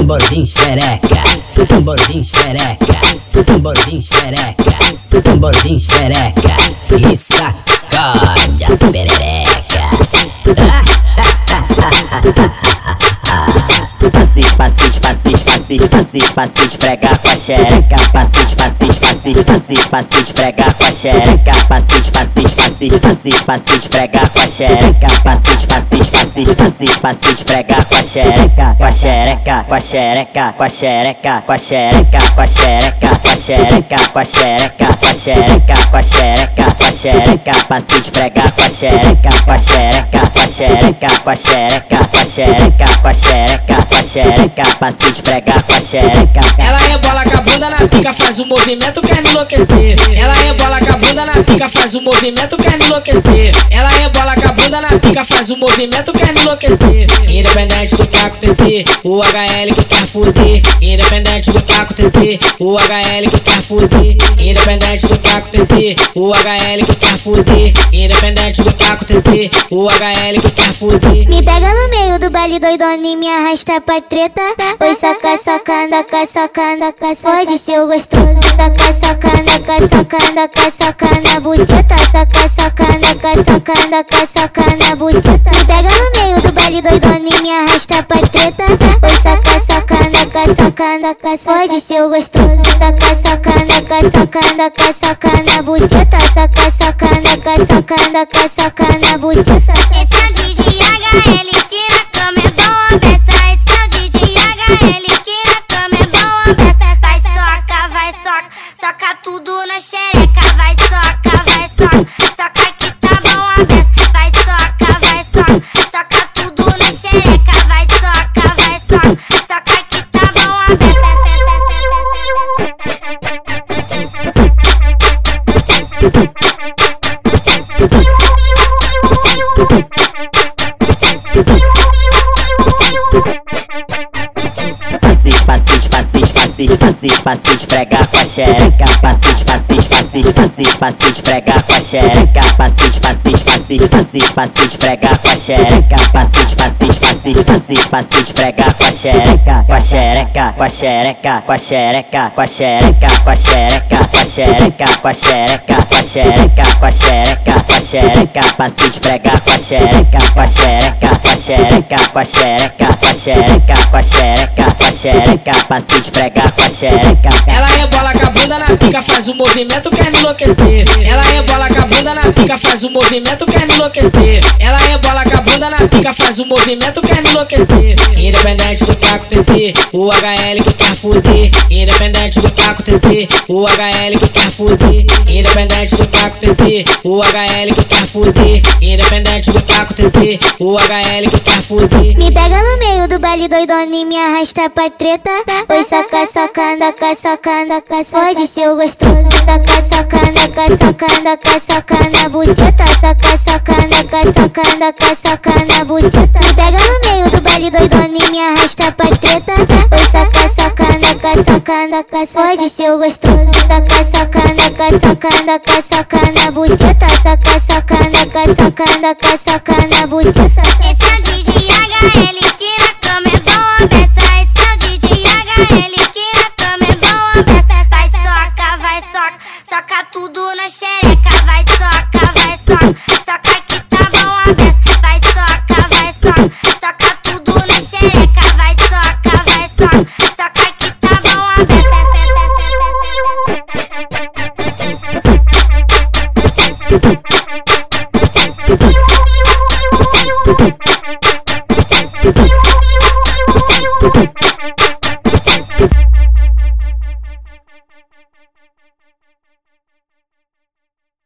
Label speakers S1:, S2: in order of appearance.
S1: Tutumbozinho xereca, tutumbozinho xereca, tutumbozinho xereca, tutumbozinho xereca, e sacode as pererecas.
S2: Passis, passis, passis, passis, passis, passis, esfrega com a xereca. Passis, passis, passis, passis, passis, esfrega com a xereca. Passis, passis, passis, passis, passis, esfrega com a xereca. Passis, passis, passis, passis, passis, esfrega com a xereca. Com a xereca, com a xereca, com a xereca, com a xereca, com a xereca, com a xereca, com a xereca, com a xereca, com a xereca, com a xereca. Passis, esfrega com a xereca, com a xereca, com a xereca, com a xereca, com a xereca, com a xereca, com a xereca. A xereca.
S3: Ela rebola com a bunda na pica, faz o movimento, quer me enlouquecer. Ela rebola com a bunda na pica, faz o movimento, quer me enlouquecer. Ela rebola com a bunda na pica, faz o movimento, quer me enlouquecer. Independente do que acontecer, o HL que quer fuder. Independente do que acontecer, o HL que quer fuder. Independente do que acontecer, o HL que quer fuder. Independente do que acontecer, o HL que quer fuder.
S4: Me pega no meio do baile doidona e me arrasta pra treta. Oi, soca, socando, ca, socando, ca, pode ser o gostoso. Soca, socando, ca, socando, ca, socando a buceta. socando, pode ser o gostoso. Soca, socando, socando, socando, buceta. Soca, socando, socando, socando, buceta.
S5: Sessão é de HL que
S2: passis, passis, com a xereca. Passis, passis, passis, passis, passis, com a xereca. Passis, passis, passis, passis, passis, com a xereca. Passis, passis, passis, passis, passis, com a xereca. Com a xereca, com a xereca, com a xereca, com a xereca, com a xereca, com a xereca, com a xereca, com a xereca, com a xereca, com a xereca. Passis, com a xereca, com a xereca, com a xereca, com a xereca, com a xereca, com a xereca, xereca. Passis, esfrega com a xereca.
S3: Ela rebola com a bunda na pica, faz o movimento, quer me enlouquecer. Ela rebola com a bunda na pica, faz o movimento, quer me enlouquecer. Ela rebola com a na pica, faz o movimento, quer me enlouquecer. Independente do que acontecer, o HL que quer fuder. Independente do que acontecer, o HL que quer fuder. Independente do que acontecer, o HL que quer fuder. Independente do que acontecer, o HL que quer fuder.
S4: Me pega no meio do baile doidona e me arrasta pra treta. Oi, soca, socando, ca, socando, ca, pode ser o gostoso. Soca, socando, ca, socando, ca, socando a buceta. Soca, socando, ca, socando, ca, socando a buceta. Me pega no meio do baile doidona e me arrasta pra treta. Oi, soca, socando, ca, socando, ca, pode ser gostoso. Soca, socando, ca, socando, ca, socando a buceta. Soca, socando, ca, socando, ca, socando a buceta.
S5: Tudo na xereca. Vai soca, vai soca, soca que tá bom a beça. Vai soca, vai soca, soca tudo na xereca. Vai soca, vai soca, soca que tá bom a beça.